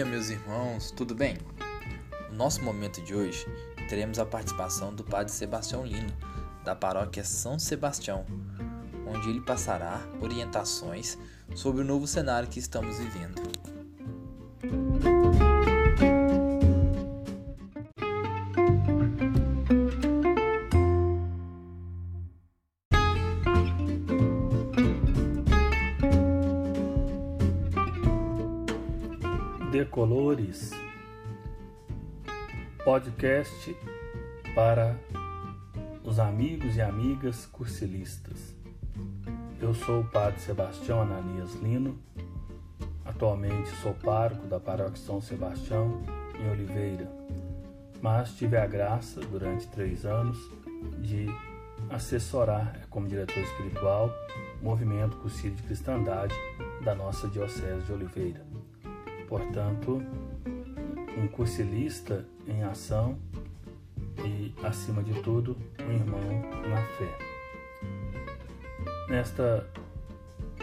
dia, meus irmãos, tudo bem? No nosso momento de hoje, teremos a participação do Padre Sebastião Lino, da paróquia São Sebastião, onde ele passará orientações sobre o novo cenário que estamos vivendo. Decolores podcast para os amigos e amigas cursilistas. Eu sou o Padre Sebastião Ananias Lino, atualmente sou pároco da Paróquia São Sebastião em Oliveira, mas tive a graça durante três anos de assessorar como diretor espiritual o movimento Cursilho de Cristandade da nossa Diocese de Oliveira. Portanto, um cursilista em ação e, acima de tudo, um irmão na fé. Nesta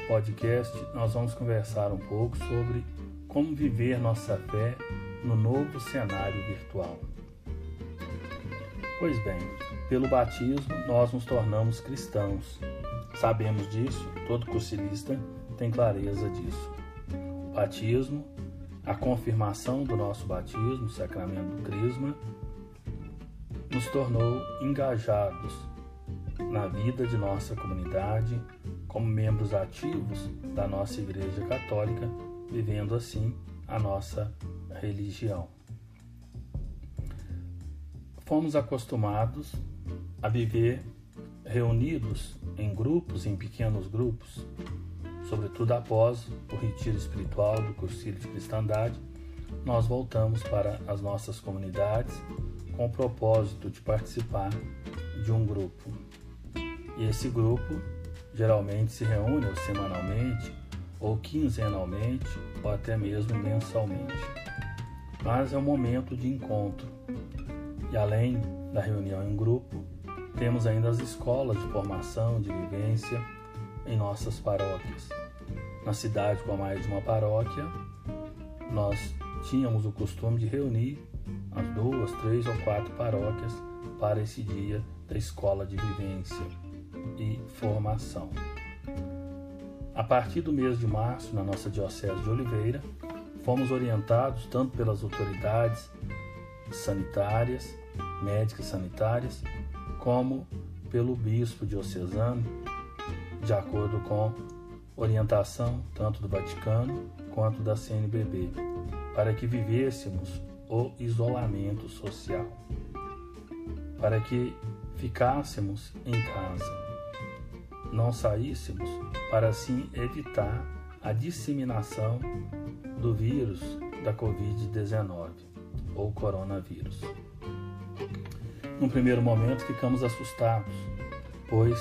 podcast, nós vamos conversar um pouco sobre como viver nossa fé no novo cenário virtual. Pois bem, pelo batismo nós nos tornamos cristãos. Sabemos disso, todo cursilista tem clareza disso. O batismo a confirmação do nosso batismo, sacramento do Crisma, nos tornou engajados na vida de nossa comunidade, como membros ativos da nossa Igreja Católica, vivendo assim a nossa religião. Fomos acostumados a viver reunidos em grupos, em pequenos grupos, sobretudo após o retiro espiritual do Cursilho de Cristandade, nós voltamos para as nossas comunidades com o propósito de participar de um grupo. E esse grupo geralmente se reúne ou semanalmente, ou quinzenalmente, ou até mesmo mensalmente. Mas é um momento de encontro. E além da reunião em grupo, temos ainda as escolas de formação, de vivência, em nossas paróquias. Na cidade com mais de uma paróquia, nós tínhamos o costume de reunir as duas, três ou quatro paróquias para esse dia da escola de vivência e formação. A partir do mês de março, na nossa Diocese de Oliveira, fomos orientados tanto pelas autoridades sanitárias, médicas sanitárias, como pelo bispo diocesano de acordo com orientação tanto do Vaticano quanto da CNBB, para que vivêssemos o isolamento social, para que ficássemos em casa, não saíssemos para assim evitar a disseminação do vírus da Covid-19 ou coronavírus. No primeiro momento ficamos assustados, pois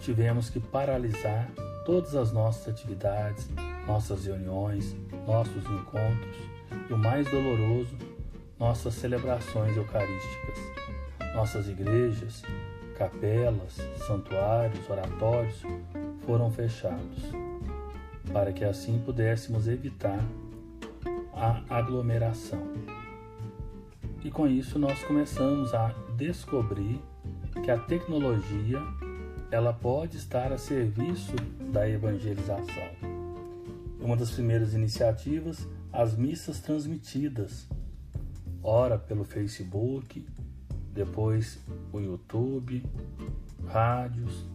tivemos que paralisar todas as nossas atividades, nossas reuniões, nossos encontros e o mais doloroso, nossas celebrações eucarísticas. Nossas igrejas, capelas, santuários, oratórios foram fechados, para que assim pudéssemos evitar a aglomeração. E com isso nós começamos a descobrir que a tecnologia ela pode estar a serviço da evangelização. Uma das primeiras iniciativas, as missas transmitidas, ora pelo Facebook, depois o YouTube, rádios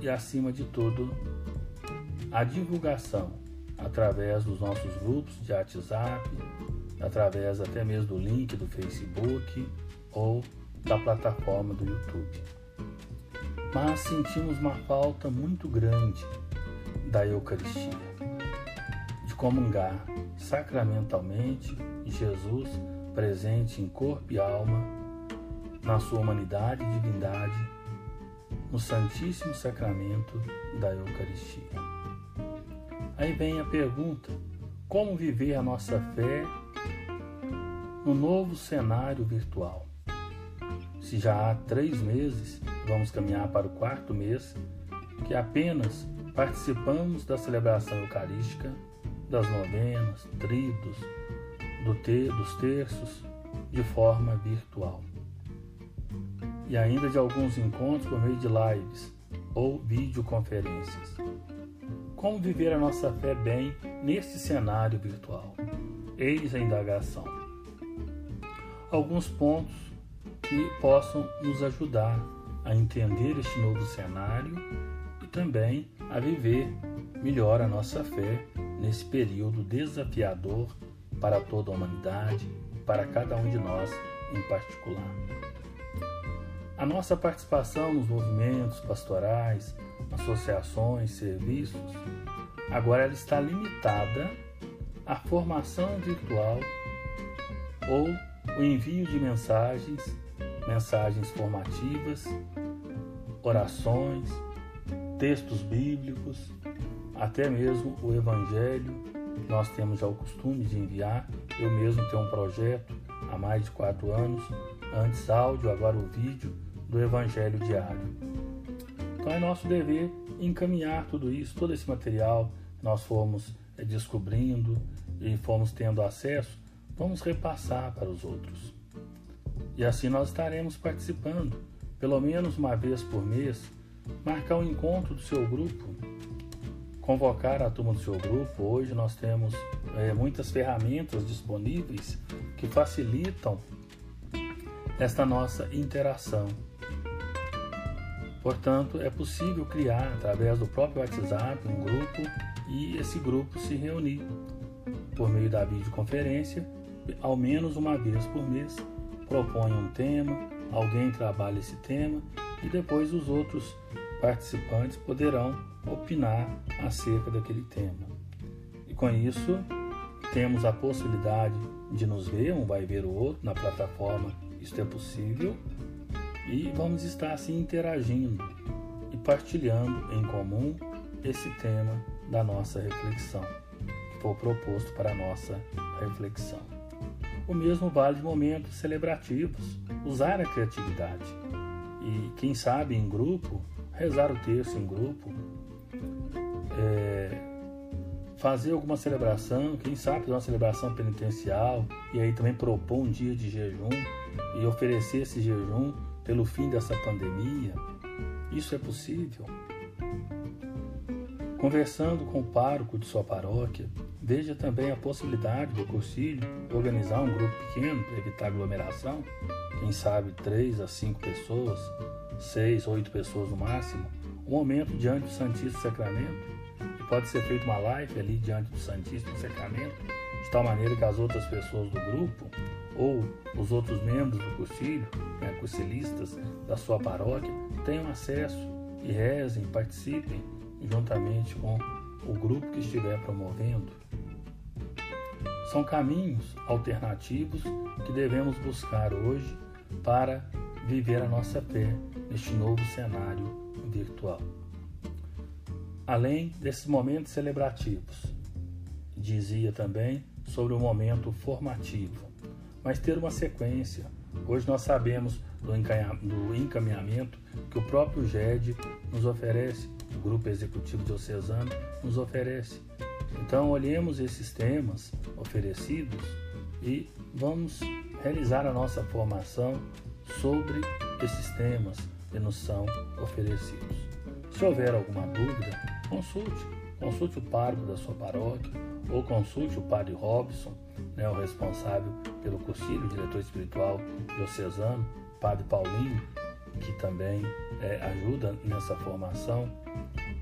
e acima de tudo a divulgação através dos nossos grupos de WhatsApp, através até mesmo do link do Facebook ou da plataforma do YouTube. Mas sentimos uma falta muito grande da Eucaristia, de comungar sacramentalmente Jesus presente em corpo e alma, na sua humanidade e divindade, no Santíssimo Sacramento da Eucaristia. Aí vem a pergunta: como viver a nossa fé no novo cenário virtual? Se já há três meses, vamos caminhar para o quarto mês, que apenas participamos da celebração eucarística das novenas, tridos, do ter, dos terços, de forma virtual. E ainda de alguns encontros por meio de lives ou videoconferências. Como viver a nossa fé bem neste cenário virtual? Eis a indagação. Alguns pontos que possam nos ajudar a entender este novo cenário e também a viver melhor a nossa fé nesse período desafiador para toda a humanidade para cada um de nós em particular. A nossa participação nos movimentos pastorais, associações, serviços, agora ela está limitada à formação virtual ou o envio de mensagens, mensagens formativas, orações, textos bíblicos, até mesmo o Evangelho. Nós temos já o costume de enviar. Eu mesmo tenho um projeto há mais de quatro anos, antes áudio, agora o vídeo, do Evangelho diário. Então é nosso dever encaminhar tudo isso, todo esse material que nós fomos eh, descobrindo e fomos tendo acesso, vamos repassar para os outros. E assim nós estaremos participando, pelo menos uma vez por mês, marcar um encontro do seu grupo, convocar a turma do seu grupo. Hoje nós temos é, muitas ferramentas disponíveis que facilitam esta nossa interação. Portanto, é possível criar através do próprio WhatsApp um grupo e esse grupo se reunir por meio da videoconferência, ao menos uma vez por mês. Propõe um tema, alguém trabalha esse tema e depois os outros participantes poderão opinar acerca daquele tema. E com isso, temos a possibilidade de nos ver, um vai ver o outro na plataforma, isso é possível, e vamos estar assim interagindo e partilhando em comum esse tema da nossa reflexão, que foi proposto para a nossa reflexão. O mesmo vale de momentos celebrativos, usar a criatividade. E quem sabe em grupo, rezar o texto em grupo, é, fazer alguma celebração, quem sabe uma celebração penitencial, e aí também propor um dia de jejum e oferecer esse jejum pelo fim dessa pandemia? Isso é possível? Conversando com o pároco de sua paróquia, veja também a possibilidade do cursilho organizar um grupo pequeno para evitar aglomeração, quem sabe três a cinco pessoas, seis, oito pessoas no máximo, um momento diante do Santíssimo Sacramento, e pode ser feita uma live ali diante do Santíssimo Sacramento, de tal maneira que as outras pessoas do grupo ou os outros membros do cursilho, né, da sua paróquia, tenham acesso e rezem, participem juntamente com o grupo que estiver promovendo. São caminhos alternativos que devemos buscar hoje para viver a nossa fé neste novo cenário virtual. Além desses momentos celebrativos, dizia também sobre o momento formativo mas ter uma sequência. Hoje nós sabemos do encaminhamento que o próprio GED nos oferece, o Grupo Executivo Diocesano nos oferece. Então, olhemos esses temas oferecidos e vamos realizar a nossa formação sobre esses temas que nos são oferecidos. Se houver alguma dúvida, consulte. Consulte o pároco da sua paróquia ou consulte o Padre Robson né, o responsável pelo cursilho, o diretor espiritual diocesano, Padre Paulinho, que também é, ajuda nessa formação.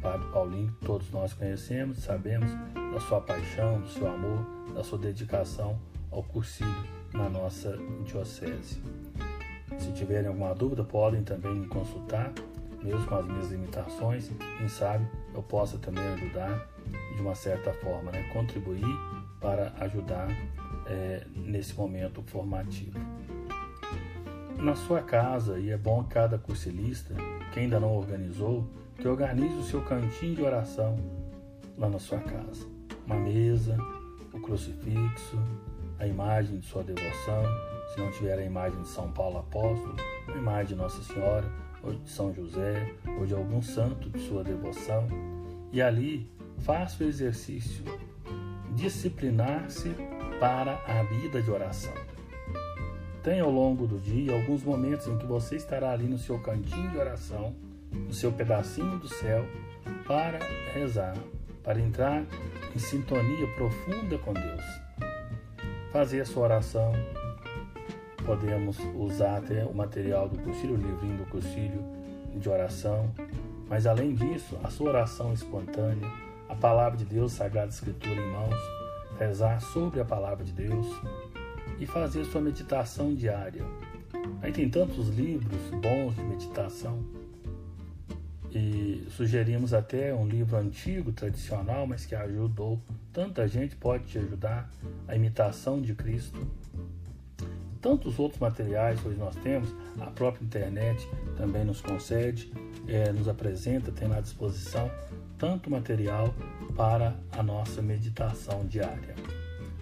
Padre Paulinho, todos nós conhecemos, sabemos da sua paixão, do seu amor, da sua dedicação ao cursilho na nossa diocese. Se tiverem alguma dúvida, podem também me consultar, mesmo com as minhas limitações. Quem sabe eu possa também ajudar de uma certa forma, né? contribuir para ajudar é, nesse momento formativo. Na sua casa, e é bom cada cursilista, que ainda não organizou, que organize o seu cantinho de oração lá na sua casa. Uma mesa, o crucifixo, a imagem de sua devoção, se não tiver a imagem de São Paulo Apóstolo, a imagem de Nossa Senhora, ou de São José, ou de algum santo de sua devoção, e ali faça o exercício disciplinar-se para a vida de oração. Tem ao longo do dia alguns momentos em que você estará ali no seu cantinho de oração, no seu pedacinho do céu, para rezar, para entrar em sintonia profunda com Deus. Fazer a sua oração, podemos usar até o material do cursilho, o livrinho do cursilho de oração, mas além disso, a sua oração espontânea, a palavra de Deus, Sagrada Escritura em mãos, rezar sobre a palavra de Deus e fazer sua meditação diária. Aí tem tantos livros bons de meditação e sugerimos até um livro antigo, tradicional, mas que ajudou tanta gente, pode te ajudar, a imitação de Cristo. Tantos outros materiais que hoje nós temos, a própria internet também nos concede, é, nos apresenta, tem à disposição tanto material para a nossa meditação diária.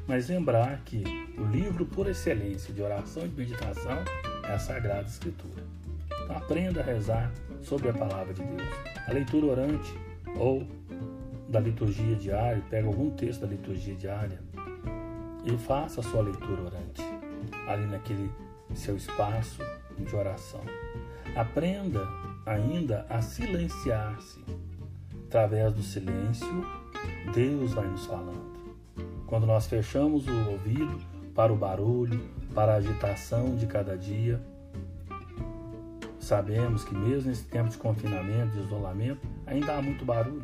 Mas lembrar que o livro por excelência de oração e de meditação é a Sagrada Escritura. Então aprenda a rezar sobre a palavra de Deus. A leitura orante ou da liturgia diária, pega algum texto da liturgia diária e faça a sua leitura orante ali naquele seu espaço de oração. Aprenda ainda a silenciar-se. Através do silêncio, Deus vai nos falando. Quando nós fechamos o ouvido para o barulho, para a agitação de cada dia, Sabemos que mesmo nesse tempo de confinamento, de isolamento, ainda há muito barulho.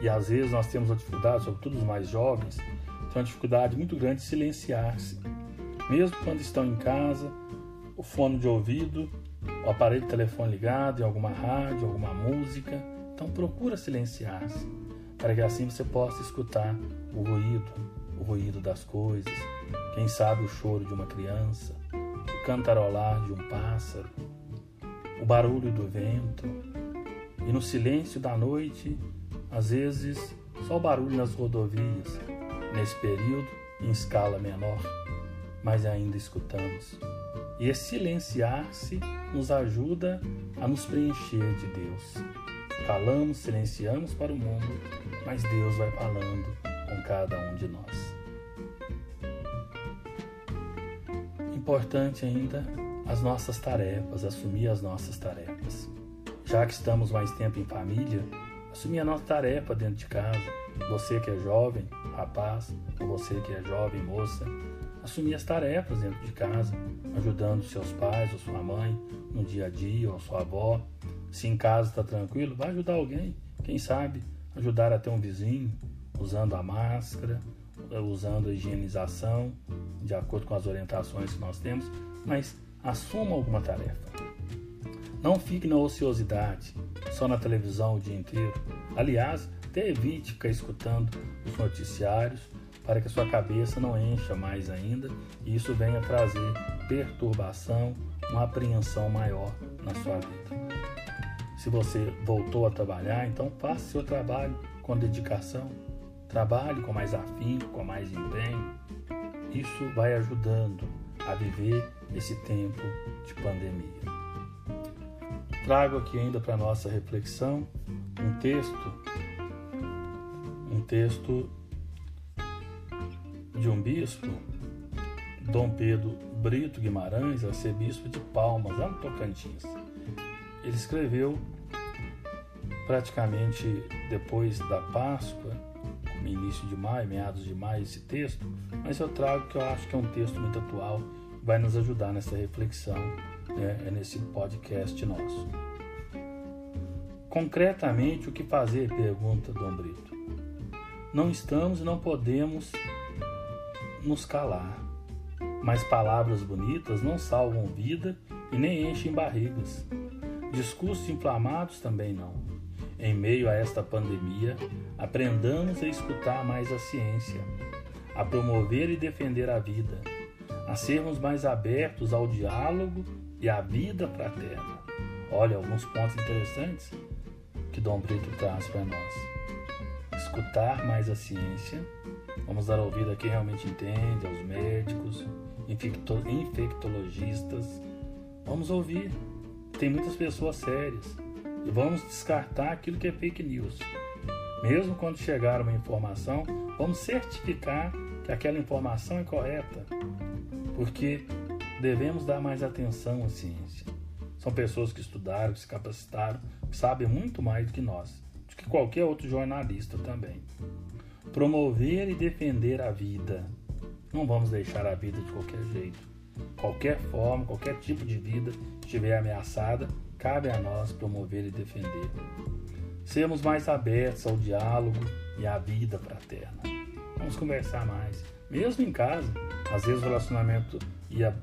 E às vezes nós temos a dificuldade, sobretudo os mais jovens, têm uma dificuldade muito grande de silenciar-se. Mesmo quando estão em casa, o fone de ouvido, o aparelho de telefone ligado, em alguma rádio, alguma música. Então procura silenciar-se, para que assim você possa escutar o ruído, o ruído das coisas, quem sabe o choro de uma criança, o cantarolar de um pássaro, o barulho do vento, e no silêncio da noite, às vezes, só o barulho nas rodovias, nesse período em escala menor, mas ainda escutamos. E esse silenciar-se nos ajuda a nos preencher de Deus. Calamos, silenciamos para o mundo, mas Deus vai falando com cada um de nós. Importante ainda as nossas tarefas, assumir as nossas tarefas. Já que estamos mais tempo em família, assumir a nossa tarefa dentro de casa. Você que é jovem, rapaz, ou você que é jovem, moça, assumir as tarefas dentro de casa, ajudando seus pais ou sua mãe no dia a dia, ou sua avó. Se em casa está tranquilo, vai ajudar alguém. Quem sabe ajudar até um vizinho, usando a máscara, usando a higienização, de acordo com as orientações que nós temos, mas assuma alguma tarefa. Não fique na ociosidade, só na televisão o dia inteiro. Aliás, até evite ficar escutando os noticiários para que sua cabeça não encha mais ainda e isso venha trazer perturbação, uma apreensão maior na sua vida. Se você voltou a trabalhar, então faça seu trabalho com dedicação, trabalhe com mais afinco, com mais empenho. Isso vai ajudando a viver esse tempo de pandemia. Trago aqui ainda para nossa reflexão um texto, um texto de um bispo, Dom Pedro Brito Guimarães, arcebispo de Palmas, lá no Tocantins. Ele escreveu praticamente depois da Páscoa, no início de maio, meados de maio, esse texto, mas eu trago que eu acho que é um texto muito atual vai nos ajudar nessa reflexão, né, é nesse podcast nosso. Concretamente, o que fazer? Pergunta Dom Brito. Não estamos e não podemos nos calar, mas palavras bonitas não salvam vida e nem enchem barrigas. Discursos inflamados também não. Em meio a esta pandemia, aprendamos a escutar mais a ciência, a promover e defender a vida a sermos mais abertos ao diálogo e à vida fraterna. Olha, alguns pontos interessantes que Dom Brito traz para nós. Escutar mais a ciência, vamos dar ouvido a quem realmente entende, aos médicos, infectologistas. Vamos ouvir, tem muitas pessoas sérias e vamos descartar aquilo que é fake news. Mesmo quando chegar uma informação, vamos certificar que aquela informação é correta, porque devemos dar mais atenção à ciência. São pessoas que estudaram, que se capacitaram, que sabem muito mais do que nós, do que qualquer outro jornalista também. Promover e defender a vida. Não vamos deixar a vida de qualquer jeito. Qualquer forma, qualquer tipo de vida estiver ameaçada, cabe a nós promover e defender. Sermos mais abertos ao diálogo e à vida fraterna. Vamos conversar mais, mesmo em casa. Às vezes o relacionamento ia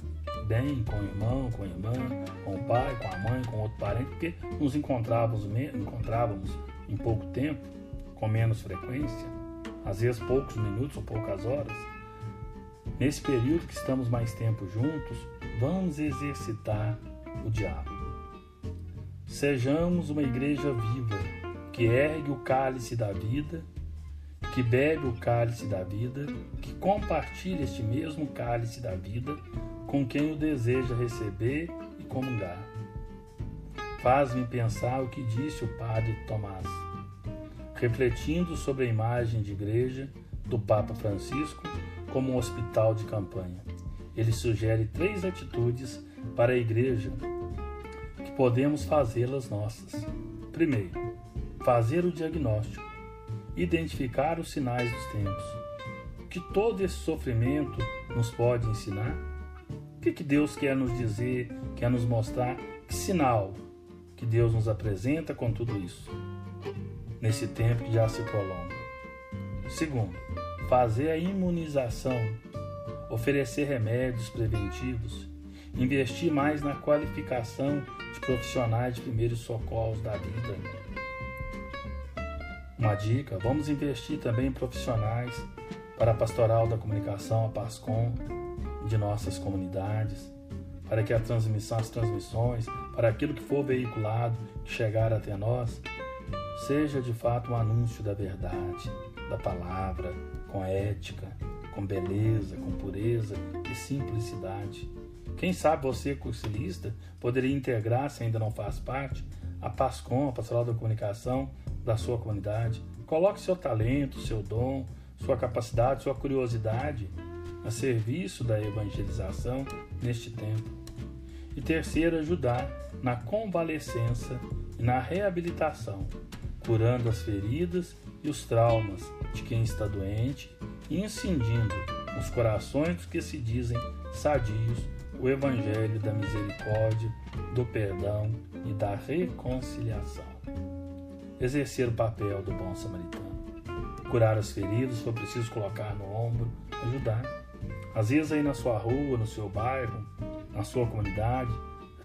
bem com o irmão, com a irmã, com o pai, com a mãe, com outro parente, porque nos encontrávamos, encontrávamos em pouco tempo, com menos frequência, às vezes poucos minutos ou poucas horas. Nesse período que estamos mais tempo juntos, vamos exercitar o diálogo. Sejamos uma igreja viva que ergue o cálice da vida, que bebe o cálice da vida, que compartilha este mesmo cálice da vida com quem o deseja receber e comungar. Faz-me pensar o que disse o padre Tomás, refletindo sobre a imagem de igreja do Papa Francisco como um hospital de campanha. Ele sugere três atitudes para a igreja que podemos fazê-las nossas. Primeiro, fazer o diagnóstico, identificar os sinais dos tempos. O que todo esse sofrimento nos pode ensinar? O que, que Deus quer nos dizer, quer nos mostrar? Que sinal que Deus nos apresenta com tudo isso, nesse tempo que já se prolonga? Segundo, fazer a imunização, oferecer remédios preventivos, investir mais na qualificação de profissionais de primeiros socorros da vida. Uma dica: vamos investir também em profissionais para a pastoral da comunicação, a PASCOM, de nossas comunidades, para que a transmissão, as transmissões, para aquilo que for veiculado, que chegar até nós, seja de fato um anúncio da verdade, da palavra, com ética, com beleza, com pureza e simplicidade. Quem sabe você, cursilista, poderia integrar, se ainda não faz parte, a PASCOM, a Pastoral da Comunicação da sua comunidade. Coloque seu talento, seu dom, sua capacidade, sua curiosidade a serviço da evangelização neste tempo. E terceiro, ajudar na convalescença e na reabilitação, curando as feridas e os traumas de quem está doente e incendindo nos corações dos que se dizem sadios o evangelho da misericórdia, do perdão e da reconciliação. Exercer o papel do bom samaritano. Curar as feridas, se for preciso colocar no ombro, ajudar às vezes aí na sua rua, no seu bairro, na sua comunidade,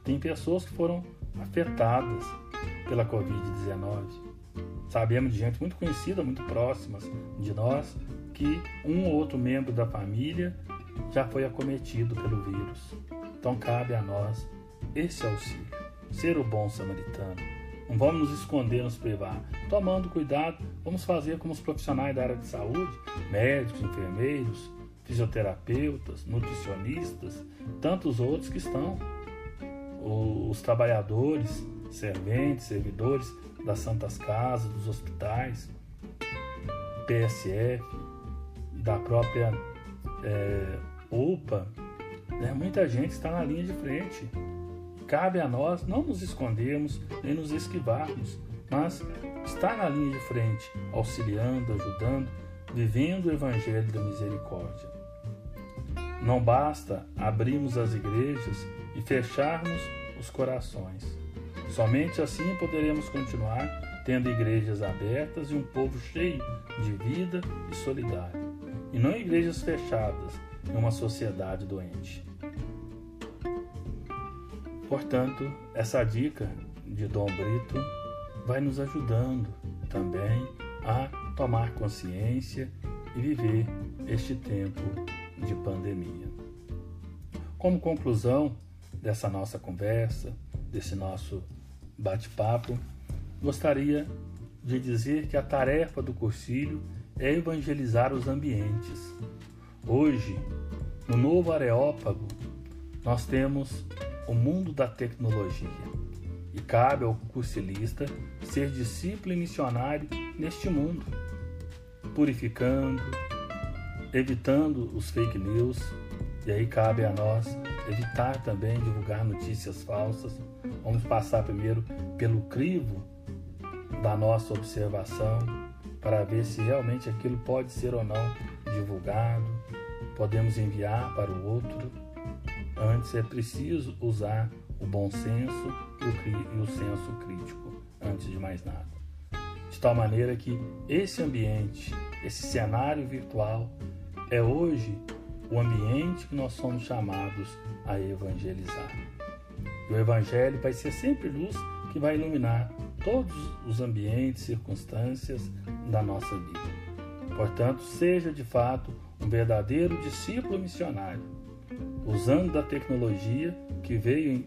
tem pessoas que foram afetadas pela Covid-19. Sabemos de gente muito conhecida, muito próxima de nós, que um ou outro membro da família já foi acometido pelo vírus. Então cabe a nós esse auxílio, ser o bom samaritano. Não vamos nos esconder, nos privar. Tomando cuidado, vamos fazer como os profissionais da área de saúde, médicos, enfermeiros, fisioterapeutas, nutricionistas, tantos outros que estão, os trabalhadores, serventes, servidores das santas casas, dos hospitais, PSF, da própria é, UPA, né? muita gente está na linha de frente. Cabe a nós não nos escondermos nem nos esquivarmos, mas estar na linha de frente, auxiliando, ajudando, vivendo o Evangelho da misericórdia. Não basta abrirmos as igrejas e fecharmos os corações. Somente assim poderemos continuar tendo igrejas abertas e um povo cheio de vida e solidário, e não igrejas fechadas em uma sociedade doente. Portanto, essa dica de Dom Brito vai nos ajudando também a tomar consciência e viver este tempo de pandemia. Como conclusão dessa nossa conversa, desse nosso bate-papo, gostaria de dizer que a tarefa do cursilho é evangelizar os ambientes. Hoje, no novo Areópago, nós temos o mundo da tecnologia. E cabe ao cursilista ser discípulo e missionário neste mundo, purificando, evitando os fake news, e aí cabe a nós evitar também divulgar notícias falsas. Vamos passar primeiro pelo crivo da nossa observação para ver se realmente aquilo pode ser ou não divulgado. Podemos enviar para o outro. Antes é preciso usar o bom senso e o, senso crítico, antes de mais nada. De tal maneira que esse ambiente, esse cenário virtual, é hoje o ambiente que nós somos chamados a evangelizar. E o Evangelho vai ser sempre luz que vai iluminar todos os ambientes, circunstâncias da nossa vida. Portanto, seja de fato um verdadeiro discípulo missionário, usando da tecnologia que veio,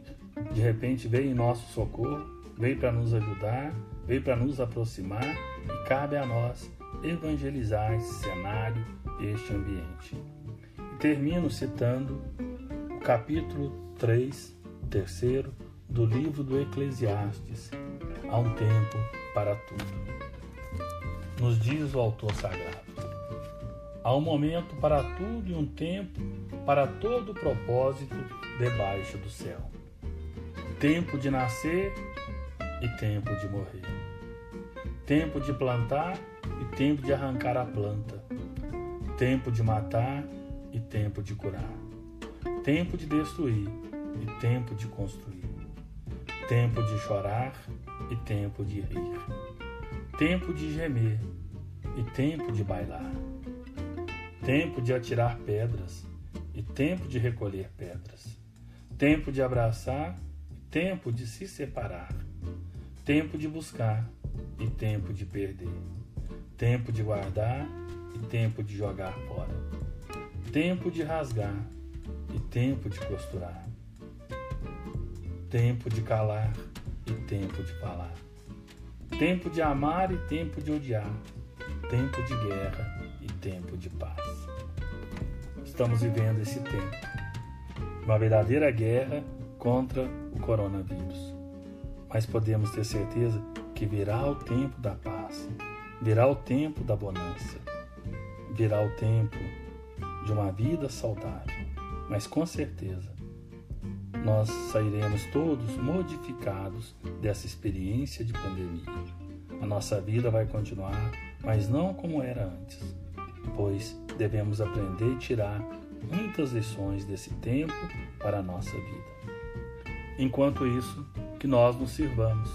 de repente, veio em nosso socorro, veio para nos ajudar, veio para nos aproximar e cabe a nós evangelizar esse cenário, este ambiente. E termino citando o capítulo 3, terceiro, do livro do Eclesiastes, Há um tempo para tudo. Nos diz o autor sagrado. Há um momento para tudo e um tempo para todo propósito debaixo do céu. Tempo de nascer e tempo de morrer. Tempo de plantar e tempo de arrancar a planta. Tempo de matar e tempo de curar. Tempo de destruir e tempo de construir. Tempo de chorar e tempo de rir. Tempo de gemer e tempo de bailar. Tempo de atirar pedras e tempo de recolher pedras. Tempo de abraçar e tempo de se separar. Tempo de buscar e tempo de perder. Tempo de guardar e tempo de jogar fora. Tempo de rasgar e tempo de costurar. Tempo de calar e tempo de falar. Tempo de amar e tempo de odiar. Tempo de guerra e tempo de paz. Estamos vivendo esse tempo. Uma verdadeira guerra contra o coronavírus. Mas podemos ter certeza que virá o tempo da paz, virá o tempo da bonança, virá o tempo de uma vida saudável. Mas com certeza nós sairemos todos modificados dessa experiência de pandemia. A nossa vida vai continuar, mas não como era antes, pois devemos aprender e tirar muitas lições desse tempo para a nossa vida. Enquanto isso, que nós nos sirvamos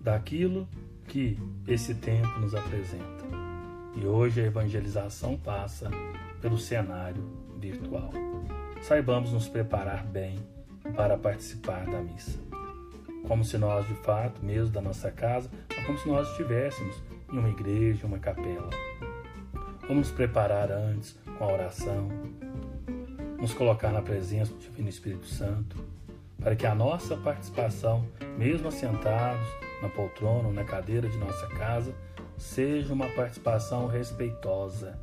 daquilo que esse tempo nos apresenta. E hoje a evangelização passa pelo cenário virtual. Saibamos nos preparar bem para participar da missa. Como se nós, de fato, mesmo da nossa casa, como se nós estivéssemos em uma igreja, uma capela. Vamos nos preparar antes com a oração, nos colocar na presença do Divino Espírito Santo, para que a nossa participação, mesmo assentados na poltrona ou na cadeira de nossa casa, seja uma participação respeitosa.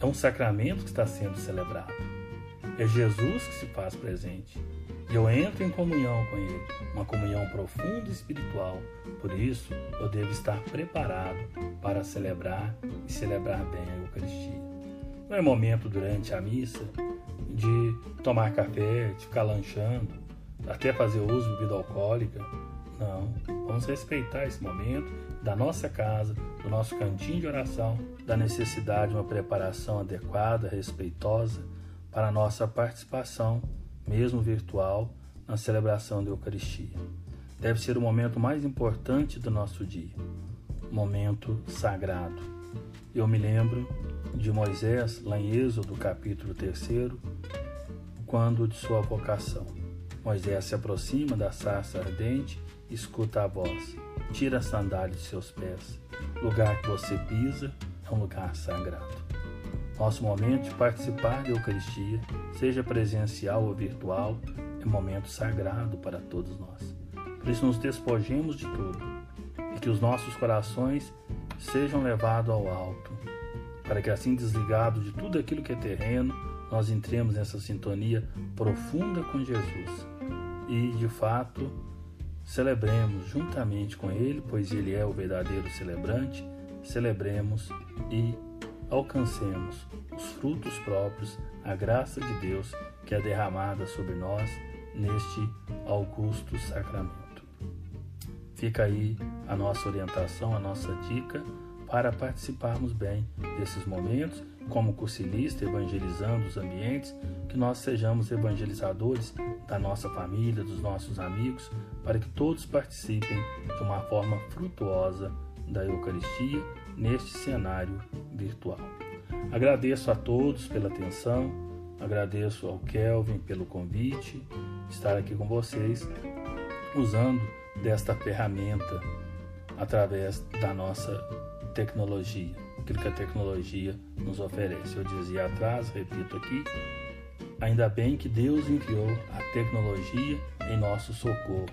É um sacramento que está sendo celebrado. É Jesus que se faz presente eu entro em comunhão com Ele, uma comunhão profunda e espiritual. Por isso, eu devo estar preparado para celebrar e celebrar bem a Eucaristia. Não é momento durante a missa de tomar café, de ficar lanchando, até fazer uso de bebida alcoólica. Não, vamos respeitar esse momento da nossa casa, do nosso cantinho de oração, da necessidade de uma preparação adequada, respeitosa para a nossa participação mesmo virtual, na celebração da Eucaristia. Deve ser o momento mais importante do nosso dia, momento sagrado. Eu me lembro de Moisés, lá em Êxodo, capítulo 3, quando de sua vocação. Moisés se aproxima da sarça ardente e escuta a voz: Tira a sandália de seus pés. O lugar que você pisa é um lugar sagrado. Nosso momento de participar da Eucaristia, seja presencial ou virtual, é momento sagrado para todos nós. Por isso, nos despojemos de tudo e que os nossos corações sejam levados ao alto, para que, assim desligados de tudo aquilo que é terreno, nós entremos nessa sintonia profunda com Jesus e, de fato, celebremos juntamente com Ele, pois Ele é o verdadeiro celebrante, celebremos e alcancemos os frutos próprios, a graça de Deus que é derramada sobre nós neste augusto sacramento. Fica aí a nossa orientação, a nossa dica para participarmos bem desses momentos, como cursilista, evangelizando os ambientes, que nós sejamos evangelizadores da nossa família, dos nossos amigos, para que todos participem de uma forma frutuosa da Eucaristia neste cenário virtual. Agradeço a todos pela atenção, agradeço ao Kelvin pelo convite, estar aqui com vocês, usando desta ferramenta através da nossa tecnologia, aquilo que a tecnologia nos oferece. Eu dizia atrás, repito aqui, ainda bem que Deus enviou a tecnologia em nosso socorro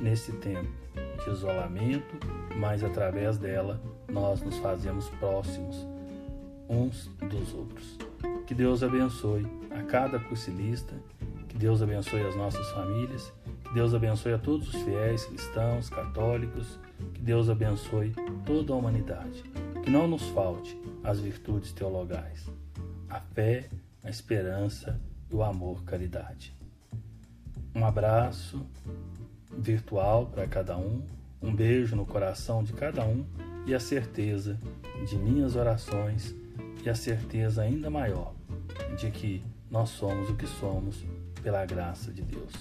nesse tempo de isolamento, mas através dela nós nos fazemos próximos uns dos outros. Que Deus abençoe a cada cursilista, que Deus abençoe as nossas famílias, que Deus abençoe a todos os fiéis cristãos, católicos, que Deus abençoe toda a humanidade. Que não nos falte as virtudes teologais, a fé, a esperança e o amor caridade. Um abraço virtual para cada um, um beijo no coração de cada um e a certeza de minhas orações e a certeza ainda maior de que nós somos o que somos pela graça de Deus.